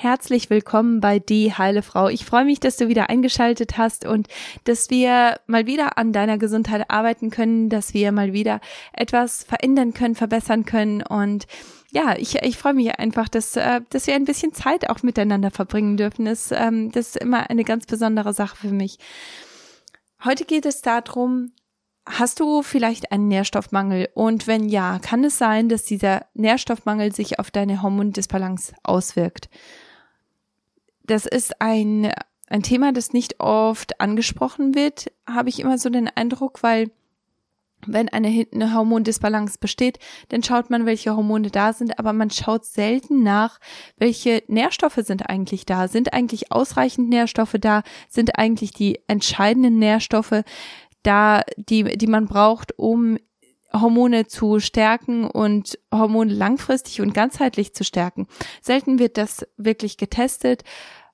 Herzlich willkommen bei Die Heile Frau. Ich freue mich, dass du wieder eingeschaltet hast und dass wir mal wieder an deiner Gesundheit arbeiten können, dass wir mal wieder etwas verändern können, verbessern können und ja, ich, ich freue mich einfach, dass, äh, dass wir ein bisschen Zeit auch miteinander verbringen dürfen. Das, ähm, das ist immer eine ganz besondere Sache für mich. Heute geht es darum, Hast du vielleicht einen Nährstoffmangel? Und wenn ja, kann es sein, dass dieser Nährstoffmangel sich auf deine Hormondisbalance auswirkt? Das ist ein, ein Thema, das nicht oft angesprochen wird, habe ich immer so den Eindruck, weil wenn eine, eine Hormondisbalance besteht, dann schaut man, welche Hormone da sind, aber man schaut selten nach, welche Nährstoffe sind eigentlich da. Sind eigentlich ausreichend Nährstoffe da? Sind eigentlich die entscheidenden Nährstoffe da, die, die man braucht, um Hormone zu stärken und Hormone langfristig und ganzheitlich zu stärken. Selten wird das wirklich getestet.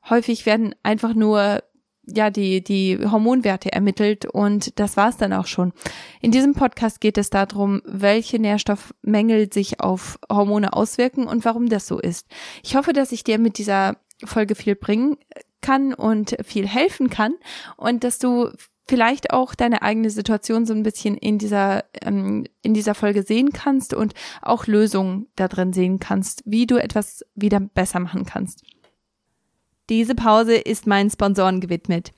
Häufig werden einfach nur ja die die Hormonwerte ermittelt und das war's dann auch schon. In diesem Podcast geht es darum, welche Nährstoffmängel sich auf Hormone auswirken und warum das so ist. Ich hoffe, dass ich dir mit dieser Folge viel bringen kann und viel helfen kann und dass du vielleicht auch deine eigene Situation so ein bisschen in dieser, ähm, in dieser Folge sehen kannst und auch Lösungen da drin sehen kannst, wie du etwas wieder besser machen kannst. Diese Pause ist meinen Sponsoren gewidmet.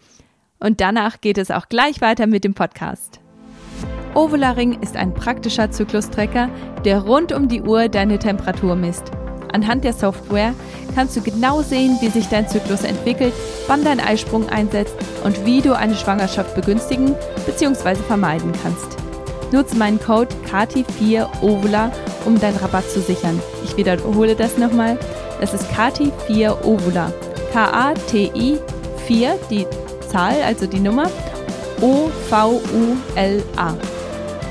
Und danach geht es auch gleich weiter mit dem Podcast. Ovularing ist ein praktischer Zyklustrecker, der rund um die Uhr deine Temperatur misst. Anhand der Software kannst du genau sehen, wie sich dein Zyklus entwickelt, wann dein Eisprung einsetzt und wie du eine Schwangerschaft begünstigen bzw. vermeiden kannst. Nutze meinen Code KATI4OVULA, um deinen Rabatt zu sichern. Ich wiederhole das nochmal. Das ist KATI4OVULA. K-A-T-I 4, die Zahl, also die Nummer, O-V-U-L-A.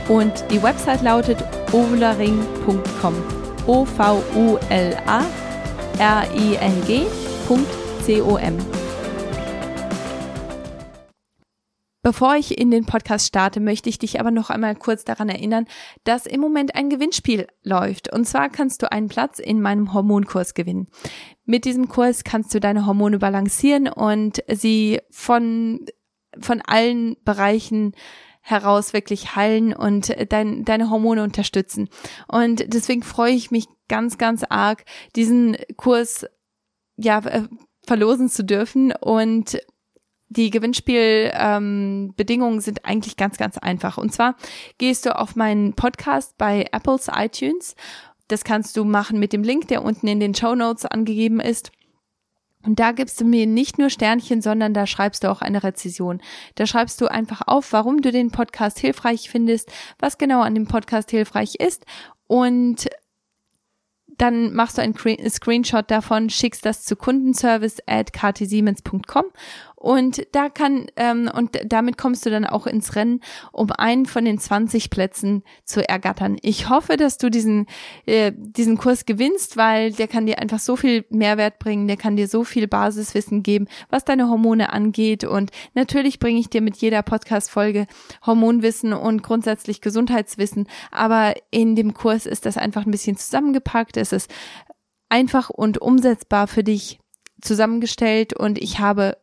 Und die Website lautet ovularing.com. O-V-U-L-A-R-I-N-G.com. Bevor ich in den Podcast starte, möchte ich dich aber noch einmal kurz daran erinnern, dass im Moment ein Gewinnspiel läuft. Und zwar kannst du einen Platz in meinem Hormonkurs gewinnen. Mit diesem Kurs kannst du deine Hormone balancieren und sie von, von allen Bereichen heraus wirklich heilen und dein, deine Hormone unterstützen. Und deswegen freue ich mich ganz, ganz arg, diesen Kurs ja äh, verlosen zu dürfen und die Gewinnspielbedingungen ähm, sind eigentlich ganz, ganz einfach. Und zwar gehst du auf meinen Podcast bei Apples iTunes. Das kannst du machen mit dem Link, der unten in den Show Notes angegeben ist. Und da gibst du mir nicht nur Sternchen, sondern da schreibst du auch eine Rezession. Da schreibst du einfach auf, warum du den Podcast hilfreich findest, was genau an dem Podcast hilfreich ist und dann machst du einen Screenshot davon, schickst das zu kundenservice at ktsiemens.com und da kann, ähm, und damit kommst du dann auch ins Rennen, um einen von den 20 Plätzen zu ergattern. Ich hoffe, dass du diesen, äh, diesen Kurs gewinnst, weil der kann dir einfach so viel Mehrwert bringen, der kann dir so viel Basiswissen geben, was deine Hormone angeht. Und natürlich bringe ich dir mit jeder Podcast-Folge Hormonwissen und grundsätzlich Gesundheitswissen. Aber in dem Kurs ist das einfach ein bisschen zusammengepackt. Es ist einfach und umsetzbar für dich zusammengestellt und ich habe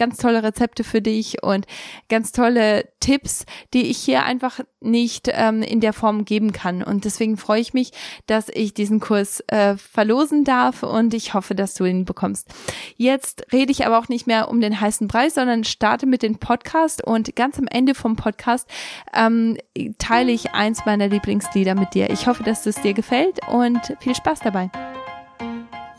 ganz tolle Rezepte für dich und ganz tolle Tipps, die ich hier einfach nicht ähm, in der Form geben kann. Und deswegen freue ich mich, dass ich diesen Kurs äh, verlosen darf und ich hoffe, dass du ihn bekommst. Jetzt rede ich aber auch nicht mehr um den heißen Preis, sondern starte mit dem Podcast und ganz am Ende vom Podcast ähm, teile ich eins meiner Lieblingslieder mit dir. Ich hoffe, dass es dir gefällt und viel Spaß dabei.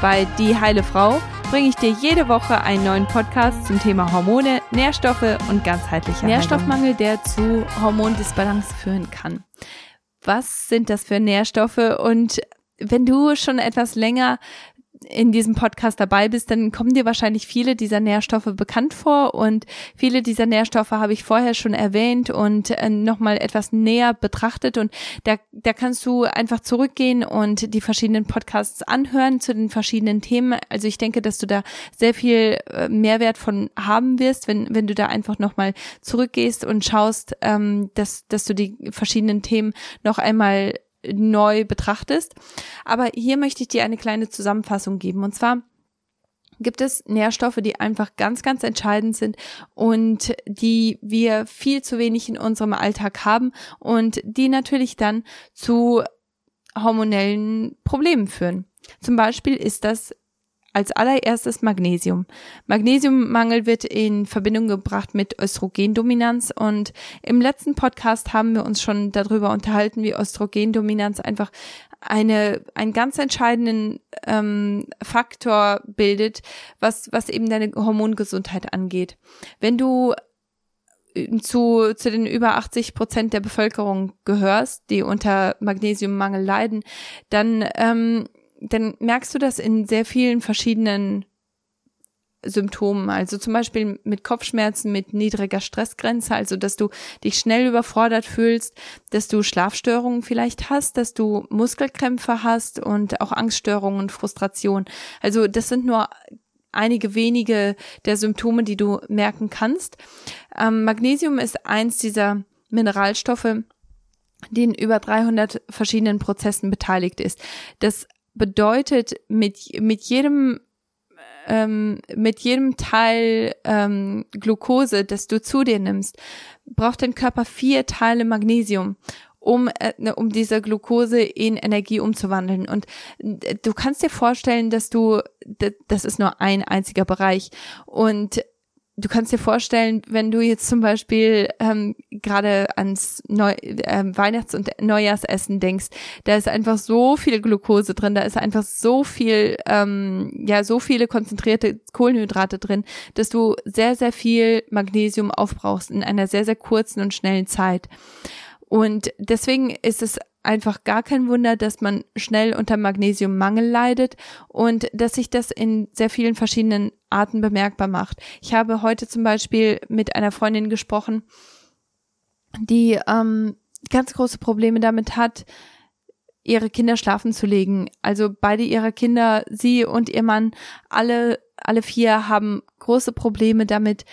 Bei Die Heile Frau bringe ich dir jede Woche einen neuen Podcast zum Thema Hormone, Nährstoffe und ganzheitliche Nährstoffmangel, der zu Hormondisbalance führen kann. Was sind das für Nährstoffe? Und wenn du schon etwas länger in diesem Podcast dabei bist, dann kommen dir wahrscheinlich viele dieser Nährstoffe bekannt vor und viele dieser Nährstoffe habe ich vorher schon erwähnt und äh, nochmal etwas näher betrachtet und da, da kannst du einfach zurückgehen und die verschiedenen Podcasts anhören zu den verschiedenen Themen. Also ich denke, dass du da sehr viel äh, Mehrwert von haben wirst, wenn, wenn du da einfach nochmal zurückgehst und schaust, ähm, dass, dass du die verschiedenen Themen noch einmal neu betrachtest. Aber hier möchte ich dir eine kleine Zusammenfassung geben. Und zwar gibt es Nährstoffe, die einfach ganz, ganz entscheidend sind und die wir viel zu wenig in unserem Alltag haben und die natürlich dann zu hormonellen Problemen führen. Zum Beispiel ist das als allererstes Magnesium. Magnesiummangel wird in Verbindung gebracht mit Östrogendominanz und im letzten Podcast haben wir uns schon darüber unterhalten, wie Östrogendominanz einfach eine einen ganz entscheidenden ähm, Faktor bildet, was was eben deine Hormongesundheit angeht. Wenn du zu, zu den über 80 Prozent der Bevölkerung gehörst, die unter Magnesiummangel leiden, dann ähm, dann merkst du das in sehr vielen verschiedenen Symptomen, also zum Beispiel mit Kopfschmerzen, mit niedriger Stressgrenze, also dass du dich schnell überfordert fühlst, dass du Schlafstörungen vielleicht hast, dass du Muskelkrämpfe hast und auch Angststörungen und Frustration. Also das sind nur einige wenige der Symptome, die du merken kannst. Ähm, Magnesium ist eins dieser Mineralstoffe, die in über 300 verschiedenen Prozessen beteiligt ist. Das bedeutet, mit, mit jedem ähm, mit jedem Teil ähm, Glucose, das du zu dir nimmst, braucht dein Körper vier Teile Magnesium um, äh, ne, um diese Glucose in Energie umzuwandeln. Und äh, du kannst dir vorstellen, dass du, das ist nur ein einziger Bereich. Und du kannst dir vorstellen, wenn du jetzt zum Beispiel ähm, gerade ans Neu äh, Weihnachts- und Neujahrsessen denkst, da ist einfach so viel Glucose drin, da ist einfach so viel, ähm, ja, so viele konzentrierte Kohlenhydrate drin, dass du sehr, sehr viel Magnesium aufbrauchst in einer sehr, sehr kurzen und schnellen Zeit. Und deswegen ist es einfach gar kein Wunder, dass man schnell unter Magnesiummangel leidet und dass sich das in sehr vielen verschiedenen Arten bemerkbar macht. Ich habe heute zum Beispiel mit einer Freundin gesprochen, die ähm, ganz große Probleme damit hat, ihre Kinder schlafen zu legen. Also beide ihrer Kinder, sie und ihr Mann, alle, alle vier haben große Probleme damit,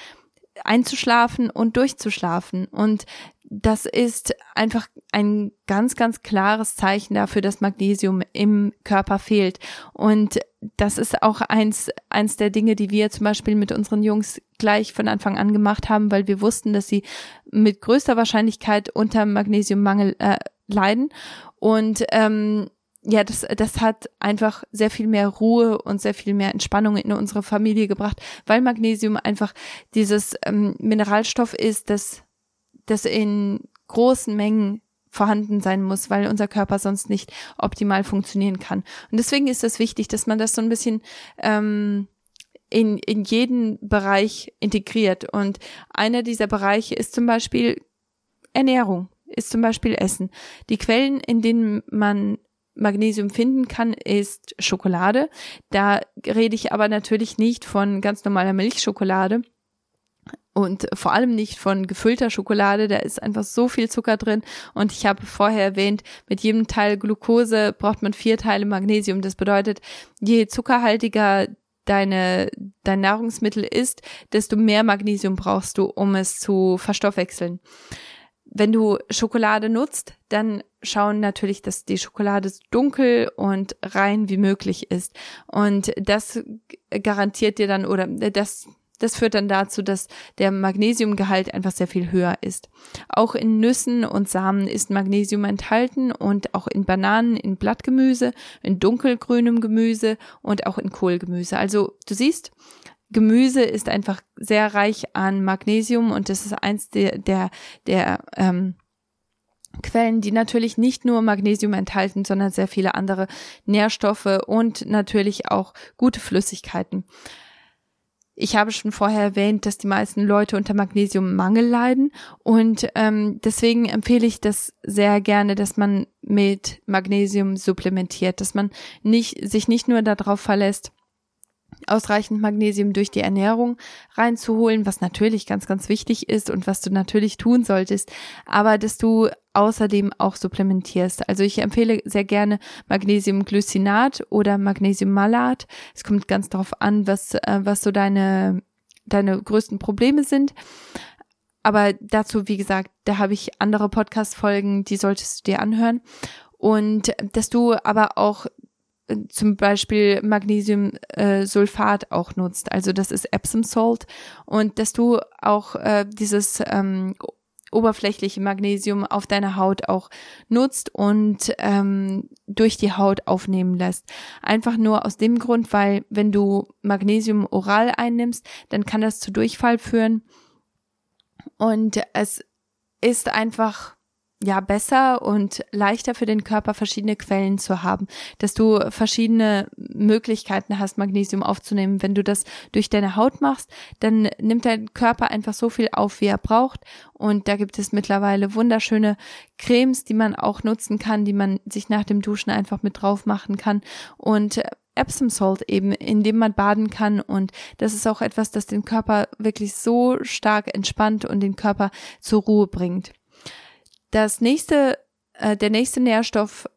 einzuschlafen und durchzuschlafen. Und das ist einfach ein ganz, ganz klares Zeichen dafür, dass Magnesium im Körper fehlt. Und das ist auch eins, eins der Dinge, die wir zum Beispiel mit unseren Jungs gleich von Anfang an gemacht haben, weil wir wussten, dass sie mit größter Wahrscheinlichkeit unter Magnesiummangel äh, leiden. Und ähm, ja, das, das hat einfach sehr viel mehr Ruhe und sehr viel mehr Entspannung in unsere Familie gebracht, weil Magnesium einfach dieses ähm, Mineralstoff ist, das, das in großen Mengen vorhanden sein muss, weil unser Körper sonst nicht optimal funktionieren kann. Und deswegen ist es wichtig, dass man das so ein bisschen ähm, in, in jeden Bereich integriert. Und einer dieser Bereiche ist zum Beispiel Ernährung, ist zum Beispiel Essen. Die Quellen, in denen man Magnesium finden kann, ist Schokolade. Da rede ich aber natürlich nicht von ganz normaler Milchschokolade und vor allem nicht von gefüllter Schokolade. Da ist einfach so viel Zucker drin. Und ich habe vorher erwähnt, mit jedem Teil Glucose braucht man vier Teile Magnesium. Das bedeutet, je zuckerhaltiger deine, dein Nahrungsmittel ist, desto mehr Magnesium brauchst du, um es zu verstoffwechseln wenn du Schokolade nutzt, dann schauen natürlich, dass die Schokolade so dunkel und rein wie möglich ist. Und das garantiert dir dann oder das das führt dann dazu, dass der Magnesiumgehalt einfach sehr viel höher ist. Auch in Nüssen und Samen ist Magnesium enthalten und auch in Bananen, in Blattgemüse, in dunkelgrünem Gemüse und auch in Kohlgemüse. Also du siehst, Gemüse ist einfach sehr reich an Magnesium und das ist eins der, der, der ähm, Quellen, die natürlich nicht nur Magnesium enthalten, sondern sehr viele andere Nährstoffe und natürlich auch gute Flüssigkeiten. ich habe schon vorher erwähnt, dass die meisten Leute unter Magnesiummangel leiden und ähm, deswegen empfehle ich das sehr gerne, dass man mit Magnesium supplementiert, dass man nicht sich nicht nur darauf verlässt, ausreichend Magnesium durch die Ernährung reinzuholen, was natürlich ganz, ganz wichtig ist und was du natürlich tun solltest, aber dass du außerdem auch supplementierst. Also ich empfehle sehr gerne Magnesiumglycinat oder Magnesiummalat. Es kommt ganz darauf an, was, äh, was so deine, deine größten Probleme sind. Aber dazu, wie gesagt, da habe ich andere Podcast-Folgen, die solltest du dir anhören. Und dass du aber auch zum Beispiel Magnesiumsulfat äh, auch nutzt. Also das ist Epsom Salt und dass du auch äh, dieses ähm, oberflächliche Magnesium auf deiner Haut auch nutzt und ähm, durch die Haut aufnehmen lässt. Einfach nur aus dem Grund, weil wenn du Magnesium oral einnimmst, dann kann das zu Durchfall führen und es ist einfach ja besser und leichter für den Körper verschiedene Quellen zu haben, dass du verschiedene Möglichkeiten hast, Magnesium aufzunehmen. Wenn du das durch deine Haut machst, dann nimmt dein Körper einfach so viel auf, wie er braucht. Und da gibt es mittlerweile wunderschöne Cremes, die man auch nutzen kann, die man sich nach dem Duschen einfach mit drauf machen kann. Und Epsom Salt eben, in dem man baden kann. Und das ist auch etwas, das den Körper wirklich so stark entspannt und den Körper zur Ruhe bringt. Das nächste, äh, der nächste Nährstoff,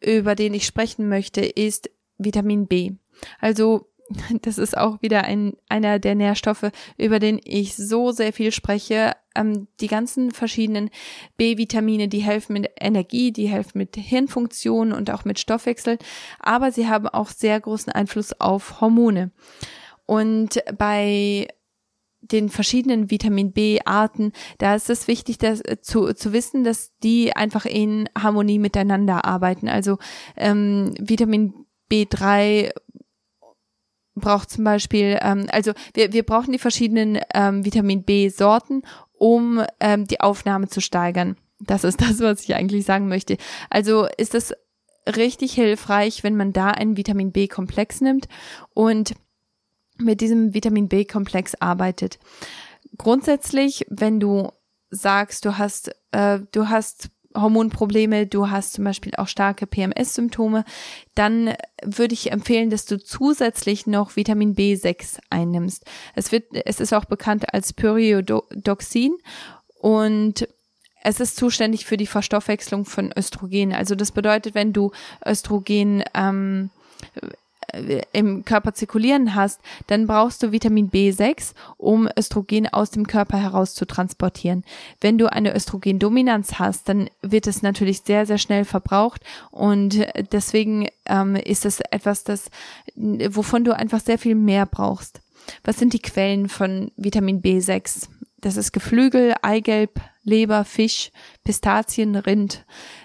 über den ich sprechen möchte, ist Vitamin B. Also das ist auch wieder ein, einer der Nährstoffe, über den ich so sehr viel spreche. Ähm, die ganzen verschiedenen B-Vitamine, die helfen mit Energie, die helfen mit Hirnfunktion und auch mit Stoffwechsel, aber sie haben auch sehr großen Einfluss auf Hormone. Und bei den verschiedenen Vitamin B-Arten, da ist es wichtig, dass, äh, zu, zu wissen, dass die einfach in Harmonie miteinander arbeiten. Also ähm, Vitamin B3 braucht zum Beispiel, ähm, also wir, wir brauchen die verschiedenen ähm, Vitamin B-Sorten, um ähm, die Aufnahme zu steigern. Das ist das, was ich eigentlich sagen möchte. Also ist es richtig hilfreich, wenn man da einen Vitamin B-Komplex nimmt und mit diesem Vitamin B-Komplex arbeitet. Grundsätzlich, wenn du sagst, du hast, äh, du hast Hormonprobleme, du hast zum Beispiel auch starke PMS-Symptome, dann würde ich empfehlen, dass du zusätzlich noch Vitamin B6 einnimmst. Es wird, es ist auch bekannt als Pyridoxin und es ist zuständig für die Verstoffwechslung von Östrogen. Also das bedeutet, wenn du Östrogen ähm, äh, im Körper zirkulieren hast, dann brauchst du Vitamin B6, um Östrogen aus dem Körper heraus zu transportieren. Wenn du eine Östrogendominanz hast, dann wird es natürlich sehr, sehr schnell verbraucht und deswegen ähm, ist es etwas, das, wovon du einfach sehr viel mehr brauchst. Was sind die Quellen von Vitamin B6? Das ist Geflügel, Eigelb, Leber, Fisch, Pistazien, Rind.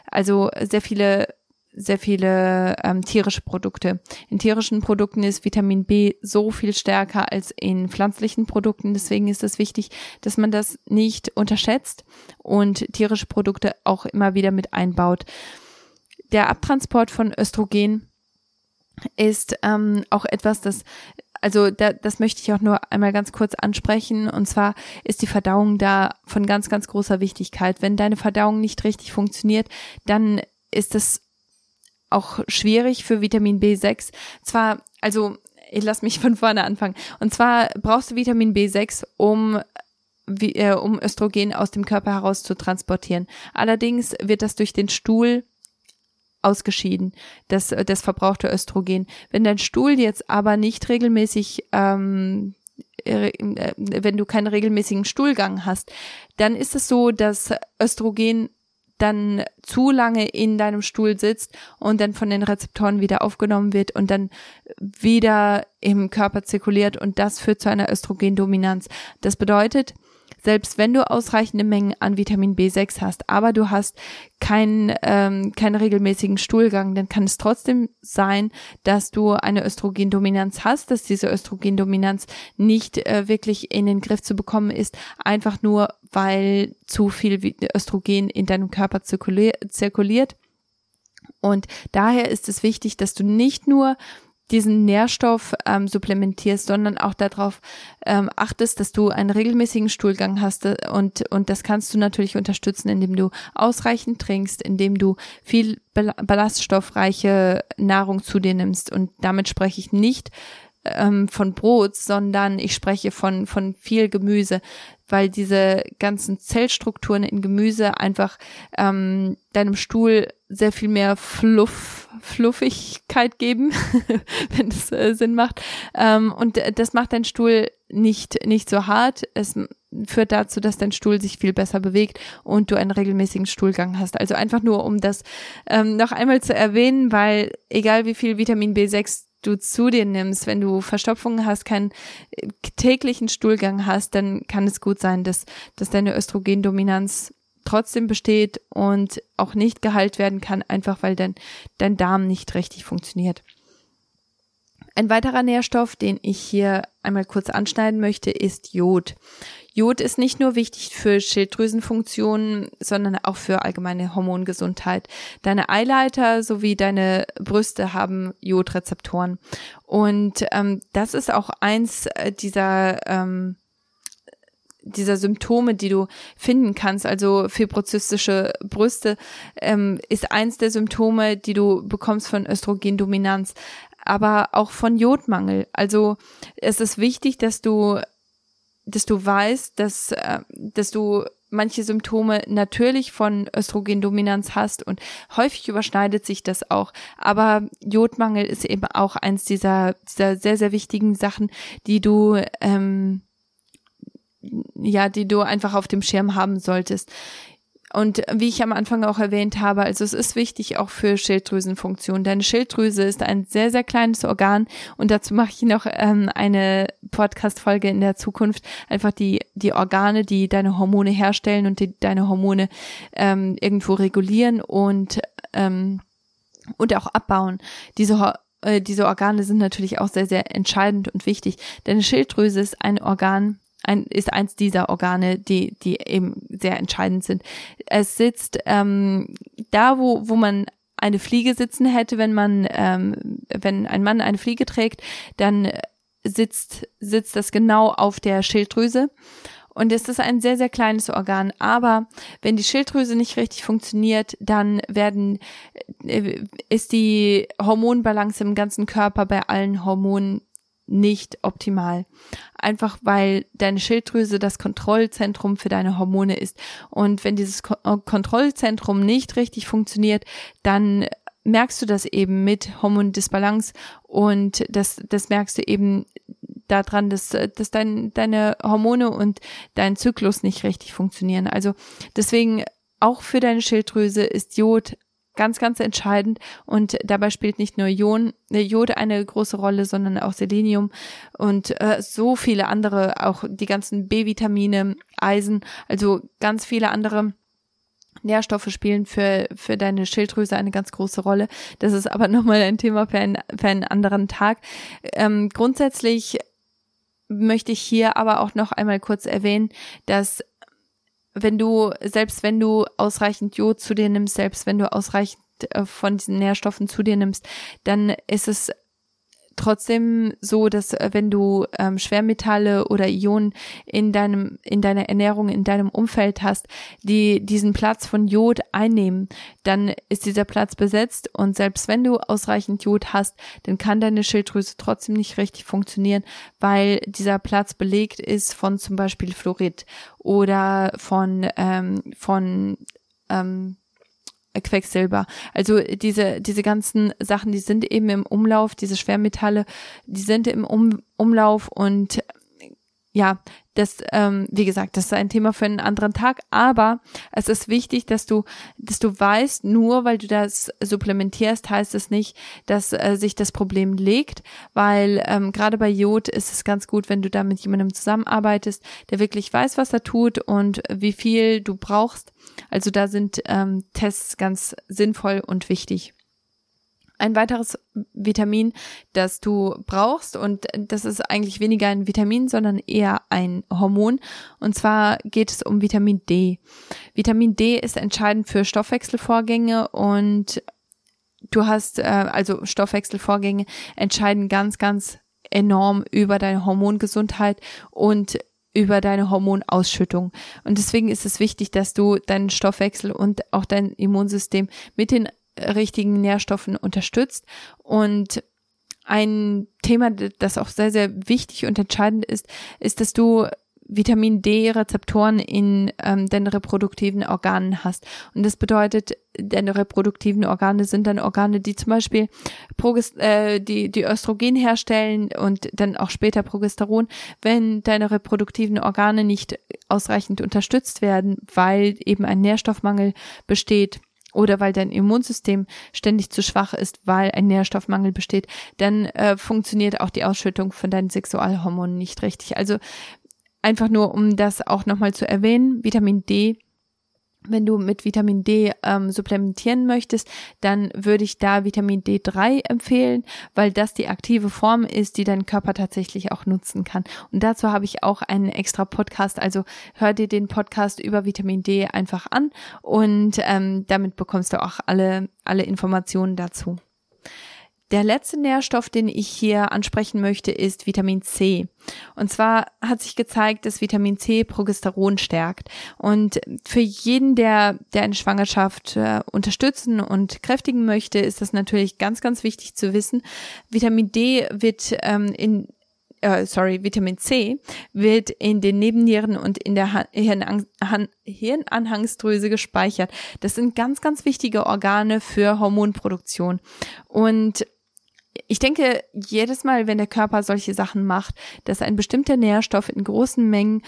Also sehr viele sehr viele ähm, tierische Produkte. In tierischen Produkten ist Vitamin B so viel stärker als in pflanzlichen Produkten. Deswegen ist es wichtig, dass man das nicht unterschätzt und tierische Produkte auch immer wieder mit einbaut. Der Abtransport von Östrogen ist ähm, auch etwas, das also da, das möchte ich auch nur einmal ganz kurz ansprechen. Und zwar ist die Verdauung da von ganz, ganz großer Wichtigkeit. Wenn deine Verdauung nicht richtig funktioniert, dann ist es auch schwierig für Vitamin B6. Zwar, also ich lass mich von vorne anfangen. Und zwar brauchst du Vitamin B6, um wie, äh, um Östrogen aus dem Körper heraus zu transportieren. Allerdings wird das durch den Stuhl ausgeschieden, das, das verbrauchte Östrogen. Wenn dein Stuhl jetzt aber nicht regelmäßig ähm, äh, wenn du keinen regelmäßigen Stuhlgang hast, dann ist es so, dass Östrogen dann zu lange in deinem Stuhl sitzt und dann von den Rezeptoren wieder aufgenommen wird und dann wieder im Körper zirkuliert und das führt zu einer Östrogendominanz. Das bedeutet, selbst wenn du ausreichende Mengen an Vitamin B6 hast, aber du hast keinen, ähm, keinen regelmäßigen Stuhlgang, dann kann es trotzdem sein, dass du eine Östrogendominanz hast, dass diese Östrogendominanz nicht äh, wirklich in den Griff zu bekommen ist, einfach nur, weil zu viel Östrogen in deinem Körper zirkuliert. Und daher ist es wichtig, dass du nicht nur diesen Nährstoff ähm, supplementierst, sondern auch darauf ähm, achtest, dass du einen regelmäßigen Stuhlgang hast äh, und und das kannst du natürlich unterstützen, indem du ausreichend trinkst, indem du viel ballaststoffreiche Nahrung zu dir nimmst. Und damit spreche ich nicht ähm, von Brot, sondern ich spreche von von viel Gemüse, weil diese ganzen Zellstrukturen in Gemüse einfach ähm, deinem Stuhl sehr viel mehr Fluff, Fluffigkeit geben, wenn das äh, Sinn macht. Ähm, und das macht dein Stuhl nicht, nicht so hart. Es führt dazu, dass dein Stuhl sich viel besser bewegt und du einen regelmäßigen Stuhlgang hast. Also einfach nur, um das ähm, noch einmal zu erwähnen, weil egal wie viel Vitamin B6 du zu dir nimmst, wenn du Verstopfungen hast, keinen äh, täglichen Stuhlgang hast, dann kann es gut sein, dass, dass deine Östrogendominanz trotzdem besteht und auch nicht geheilt werden kann, einfach weil dein, dein Darm nicht richtig funktioniert. Ein weiterer Nährstoff, den ich hier einmal kurz anschneiden möchte, ist Jod. Jod ist nicht nur wichtig für Schilddrüsenfunktionen, sondern auch für allgemeine Hormongesundheit. Deine Eileiter sowie deine Brüste haben Jodrezeptoren. Und ähm, das ist auch eins äh, dieser ähm, dieser Symptome, die du finden kannst, also fibrozystische Brüste, ähm, ist eins der Symptome, die du bekommst von Östrogendominanz, aber auch von Jodmangel. Also es ist wichtig, dass du dass du weißt, dass, äh, dass du manche Symptome natürlich von Östrogendominanz hast und häufig überschneidet sich das auch. Aber Jodmangel ist eben auch eins dieser, dieser sehr, sehr wichtigen Sachen, die du, ähm, ja, die du einfach auf dem Schirm haben solltest. Und wie ich am Anfang auch erwähnt habe, also es ist wichtig auch für Schilddrüsenfunktion. Deine Schilddrüse ist ein sehr, sehr kleines Organ und dazu mache ich noch ähm, eine Podcast-Folge in der Zukunft. Einfach die, die Organe, die deine Hormone herstellen und die deine Hormone ähm, irgendwo regulieren und, ähm, und auch abbauen. Diese äh, diese Organe sind natürlich auch sehr, sehr entscheidend und wichtig. Deine Schilddrüse ist ein Organ, ein, ist eins dieser Organe, die, die eben sehr entscheidend sind. Es sitzt ähm, da, wo, wo man eine Fliege sitzen hätte, wenn man, ähm, wenn ein Mann eine Fliege trägt, dann sitzt, sitzt das genau auf der Schilddrüse. Und es ist ein sehr, sehr kleines Organ. Aber wenn die Schilddrüse nicht richtig funktioniert, dann werden, äh, ist die Hormonbalance im ganzen Körper bei allen Hormonen nicht optimal. Einfach weil deine Schilddrüse das Kontrollzentrum für deine Hormone ist. Und wenn dieses äh, Kontrollzentrum nicht richtig funktioniert, dann merkst du das eben mit Hormondisbalance und das, das merkst du eben daran, dass, dass dein, deine Hormone und dein Zyklus nicht richtig funktionieren. Also deswegen auch für deine Schilddrüse ist Jod ganz, ganz entscheidend. Und dabei spielt nicht nur Ion, äh, Jod eine große Rolle, sondern auch Selenium und äh, so viele andere, auch die ganzen B-Vitamine, Eisen, also ganz viele andere Nährstoffe spielen für, für deine Schilddrüse eine ganz große Rolle. Das ist aber nochmal ein Thema für, ein, für einen anderen Tag. Ähm, grundsätzlich möchte ich hier aber auch noch einmal kurz erwähnen, dass wenn du, selbst wenn du ausreichend Jod zu dir nimmst, selbst wenn du ausreichend äh, von diesen Nährstoffen zu dir nimmst, dann ist es trotzdem so, dass äh, wenn du ähm, Schwermetalle oder Ionen in deinem in deiner Ernährung in deinem Umfeld hast, die diesen Platz von Jod einnehmen, dann ist dieser Platz besetzt. Und selbst wenn du ausreichend Jod hast, dann kann deine Schilddrüse trotzdem nicht richtig funktionieren, weil dieser Platz belegt ist von zum Beispiel Fluorid oder von ähm, von ähm, Quecksilber. Also diese, diese ganzen Sachen, die sind eben im Umlauf, diese Schwermetalle, die sind im um Umlauf und ja, das, ähm, wie gesagt, das ist ein Thema für einen anderen Tag, aber es ist wichtig, dass du, dass du weißt, nur weil du das supplementierst, heißt es nicht, dass äh, sich das Problem legt, weil ähm, gerade bei Jod ist es ganz gut, wenn du da mit jemandem zusammenarbeitest, der wirklich weiß, was er tut und wie viel du brauchst. Also da sind ähm, Tests ganz sinnvoll und wichtig ein weiteres Vitamin, das du brauchst und das ist eigentlich weniger ein Vitamin, sondern eher ein Hormon und zwar geht es um Vitamin D. Vitamin D ist entscheidend für Stoffwechselvorgänge und du hast, äh, also Stoffwechselvorgänge entscheiden ganz, ganz enorm über deine Hormongesundheit und über deine Hormonausschüttung. Und deswegen ist es wichtig, dass du deinen Stoffwechsel und auch dein Immunsystem mit den richtigen Nährstoffen unterstützt. Und ein Thema, das auch sehr, sehr wichtig und entscheidend ist, ist, dass du Vitamin D-Rezeptoren in ähm, den reproduktiven Organen hast. Und das bedeutet, deine reproduktiven Organe sind dann Organe, die zum Beispiel Progest äh, die, die Östrogen herstellen und dann auch später Progesteron. Wenn deine reproduktiven Organe nicht ausreichend unterstützt werden, weil eben ein Nährstoffmangel besteht, oder weil dein Immunsystem ständig zu schwach ist, weil ein Nährstoffmangel besteht, dann äh, funktioniert auch die Ausschüttung von deinen Sexualhormonen nicht richtig. Also einfach nur, um das auch nochmal zu erwähnen, Vitamin D wenn du mit Vitamin D ähm, supplementieren möchtest, dann würde ich da Vitamin D3 empfehlen, weil das die aktive Form ist, die dein Körper tatsächlich auch nutzen kann. Und dazu habe ich auch einen extra Podcast. Also hör dir den Podcast über Vitamin D einfach an und ähm, damit bekommst du auch alle, alle Informationen dazu. Der letzte Nährstoff, den ich hier ansprechen möchte, ist Vitamin C. Und zwar hat sich gezeigt, dass Vitamin C Progesteron stärkt. Und für jeden, der, der eine Schwangerschaft äh, unterstützen und kräftigen möchte, ist das natürlich ganz, ganz wichtig zu wissen. Vitamin D wird ähm, in äh, sorry, Vitamin C wird in den Nebennieren und in der Hirnanhangsdrüse gespeichert. Das sind ganz, ganz wichtige Organe für Hormonproduktion. Und ich denke, jedes Mal, wenn der Körper solche Sachen macht, dass ein bestimmter Nährstoff in großen Mengen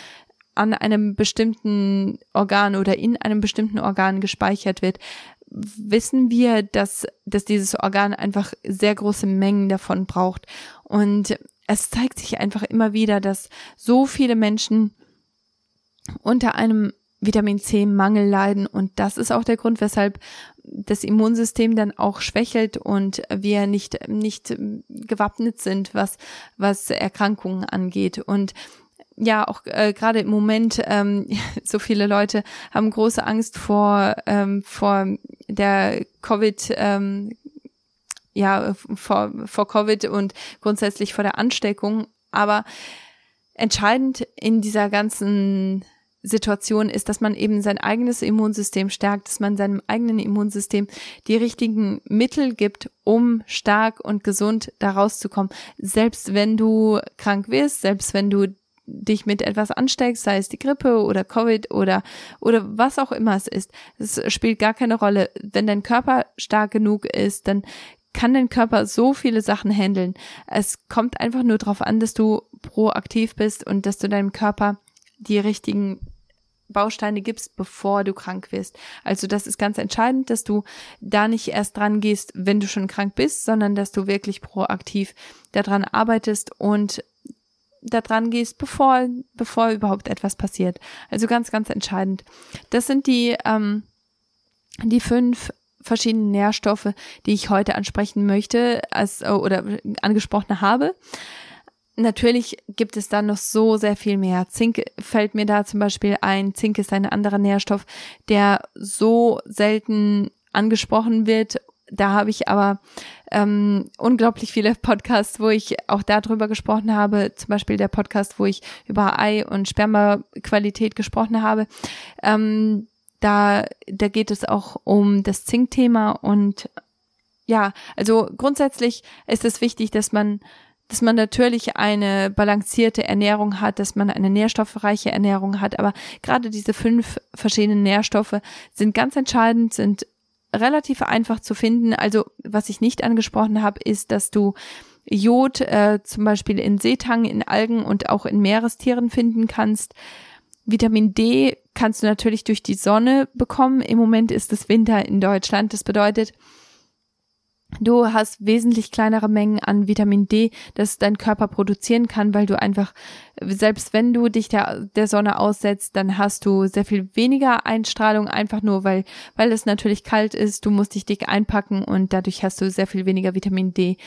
an einem bestimmten Organ oder in einem bestimmten Organ gespeichert wird, wissen wir, dass, dass dieses Organ einfach sehr große Mengen davon braucht. Und es zeigt sich einfach immer wieder, dass so viele Menschen unter einem Vitamin C Mangel leiden und das ist auch der Grund, weshalb das Immunsystem dann auch schwächelt und wir nicht nicht gewappnet sind, was was Erkrankungen angeht und ja, auch äh, gerade im Moment, ähm, so viele Leute haben große Angst vor, ähm, vor der Covid, ähm, ja, vor, vor Covid und grundsätzlich vor der Ansteckung. Aber entscheidend in dieser ganzen Situation ist, dass man eben sein eigenes Immunsystem stärkt, dass man seinem eigenen Immunsystem die richtigen Mittel gibt, um stark und gesund da rauszukommen. Selbst wenn du krank wirst, selbst wenn du dich mit etwas ansteckst, sei es die Grippe oder Covid oder, oder was auch immer es ist. Es spielt gar keine Rolle. Wenn dein Körper stark genug ist, dann kann dein Körper so viele Sachen handeln. Es kommt einfach nur darauf an, dass du proaktiv bist und dass du deinem Körper die richtigen Bausteine gibst, bevor du krank wirst. Also das ist ganz entscheidend, dass du da nicht erst dran gehst, wenn du schon krank bist, sondern dass du wirklich proaktiv daran arbeitest und daran gehst, bevor, bevor überhaupt etwas passiert. Also ganz, ganz entscheidend. Das sind die, ähm, die fünf verschiedenen Nährstoffe, die ich heute ansprechen möchte, als, oder angesprochen habe. Natürlich gibt es dann noch so sehr viel mehr. Zink fällt mir da zum Beispiel ein. Zink ist ein anderer Nährstoff, der so selten angesprochen wird. Da habe ich aber ähm, unglaublich viele Podcasts, wo ich auch darüber gesprochen habe. Zum Beispiel der Podcast, wo ich über Ei- und Spermaqualität gesprochen habe. Ähm, da, da geht es auch um das Zinkthema und ja, also grundsätzlich ist es wichtig, dass man dass man natürlich eine balancierte Ernährung hat, dass man eine nährstoffreiche Ernährung hat. Aber gerade diese fünf verschiedenen Nährstoffe sind ganz entscheidend, sind relativ einfach zu finden. Also was ich nicht angesprochen habe, ist, dass du Jod äh, zum Beispiel in Seetang, in Algen und auch in Meerestieren finden kannst. Vitamin D kannst du natürlich durch die Sonne bekommen. Im Moment ist es Winter in Deutschland. Das bedeutet, Du hast wesentlich kleinere Mengen an Vitamin D, das dein Körper produzieren kann, weil du einfach, selbst wenn du dich der, der Sonne aussetzt, dann hast du sehr viel weniger Einstrahlung, einfach nur, weil, weil es natürlich kalt ist, du musst dich dick einpacken und dadurch hast du sehr viel weniger Vitamin D,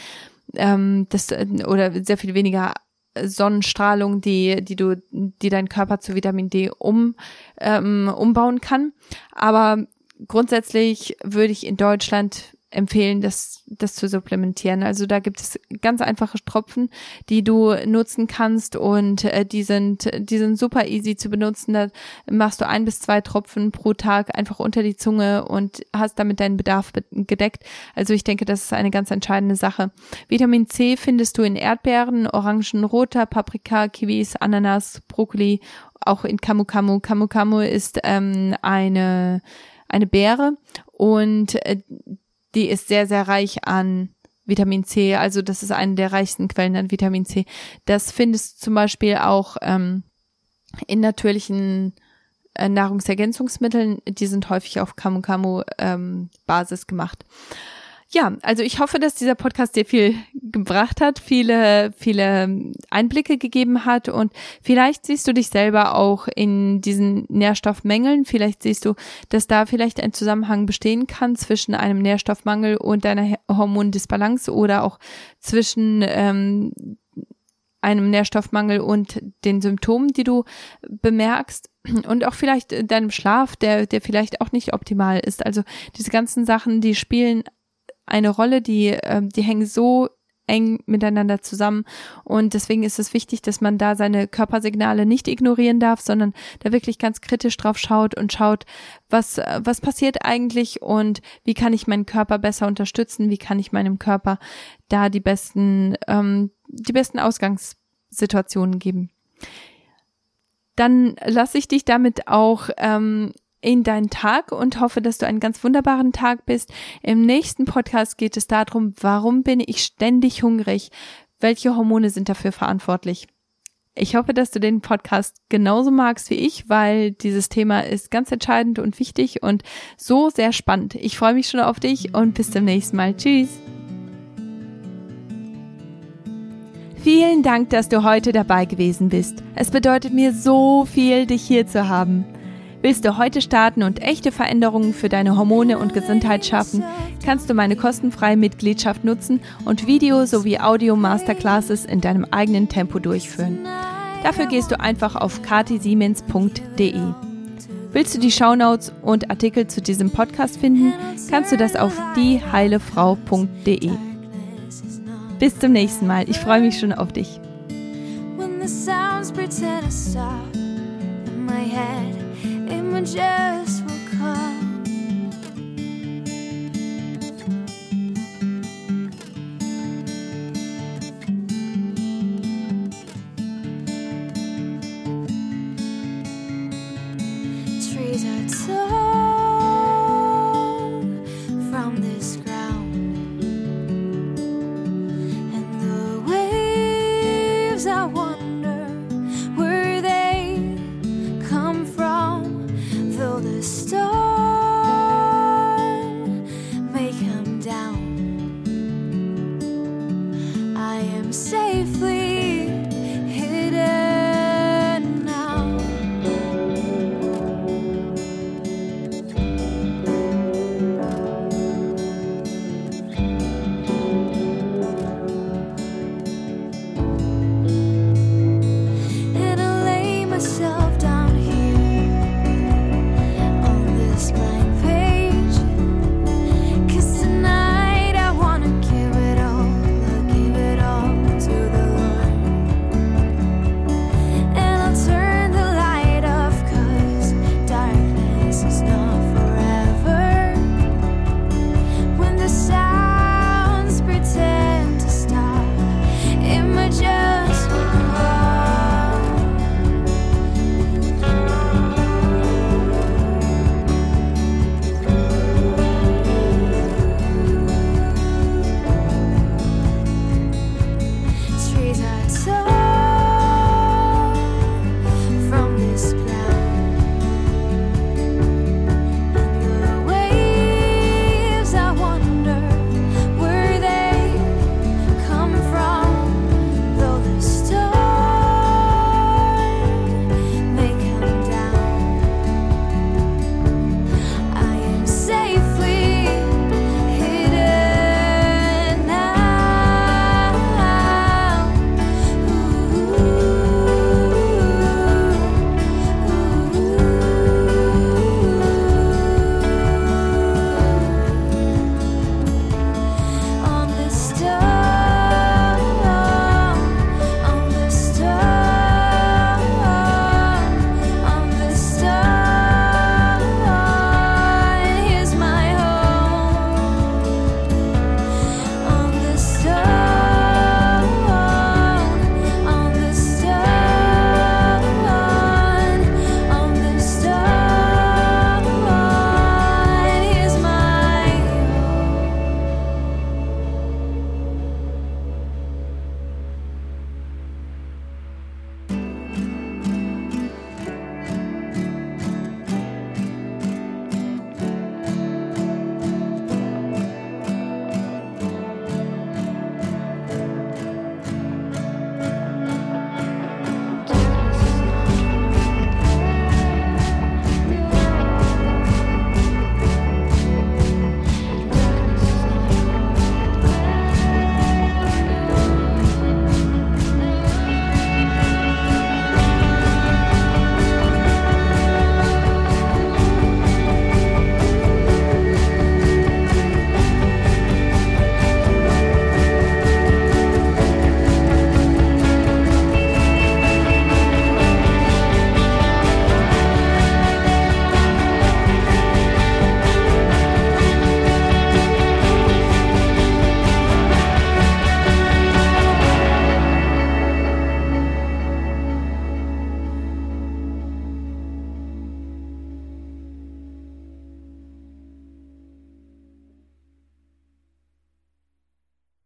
ähm, das, oder sehr viel weniger Sonnenstrahlung, die, die du, die dein Körper zu Vitamin D um, ähm, umbauen kann. Aber grundsätzlich würde ich in Deutschland empfehlen, das, das zu supplementieren. Also da gibt es ganz einfache Tropfen, die du nutzen kannst und äh, die sind, die sind super easy zu benutzen. Da machst du ein bis zwei Tropfen pro Tag einfach unter die Zunge und hast damit deinen Bedarf gedeckt. Also ich denke, das ist eine ganz entscheidende Sache. Vitamin C findest du in Erdbeeren, Orangen, roter Paprika, Kiwis, Ananas, Brokkoli, auch in Camu Camu. Camu Camu ist ähm, eine eine Beere und äh, die ist sehr, sehr reich an Vitamin C. Also das ist eine der reichsten Quellen an Vitamin C. Das findest du zum Beispiel auch ähm, in natürlichen äh, Nahrungsergänzungsmitteln. Die sind häufig auf Camu ähm, gemacht ja, also ich hoffe, dass dieser Podcast dir viel gebracht hat, viele, viele Einblicke gegeben hat und vielleicht siehst du dich selber auch in diesen Nährstoffmängeln. Vielleicht siehst du, dass da vielleicht ein Zusammenhang bestehen kann zwischen einem Nährstoffmangel und deiner Hormondisbalance oder auch zwischen ähm, einem Nährstoffmangel und den Symptomen, die du bemerkst und auch vielleicht deinem Schlaf, der, der vielleicht auch nicht optimal ist. Also diese ganzen Sachen, die spielen eine Rolle, die, äh, die hängen so eng miteinander zusammen. Und deswegen ist es wichtig, dass man da seine Körpersignale nicht ignorieren darf, sondern da wirklich ganz kritisch drauf schaut und schaut, was, was passiert eigentlich und wie kann ich meinen Körper besser unterstützen, wie kann ich meinem Körper da die besten, ähm, die besten Ausgangssituationen geben. Dann lasse ich dich damit auch ähm, in deinen Tag und hoffe, dass du einen ganz wunderbaren Tag bist. Im nächsten Podcast geht es darum, warum bin ich ständig hungrig? Welche Hormone sind dafür verantwortlich? Ich hoffe, dass du den Podcast genauso magst wie ich, weil dieses Thema ist ganz entscheidend und wichtig und so sehr spannend. Ich freue mich schon auf dich und bis zum nächsten Mal. Tschüss. Vielen Dank, dass du heute dabei gewesen bist. Es bedeutet mir so viel, dich hier zu haben. Willst du heute starten und echte Veränderungen für deine Hormone und Gesundheit schaffen, kannst du meine kostenfreie Mitgliedschaft nutzen und Video- sowie Audio-Masterclasses in deinem eigenen Tempo durchführen. Dafür gehst du einfach auf katisiemens.de. Willst du die Shownotes und Artikel zu diesem Podcast finden, kannst du das auf dieheilefrau.de. Bis zum nächsten Mal. Ich freue mich schon auf dich. Images will come. Trees are tall.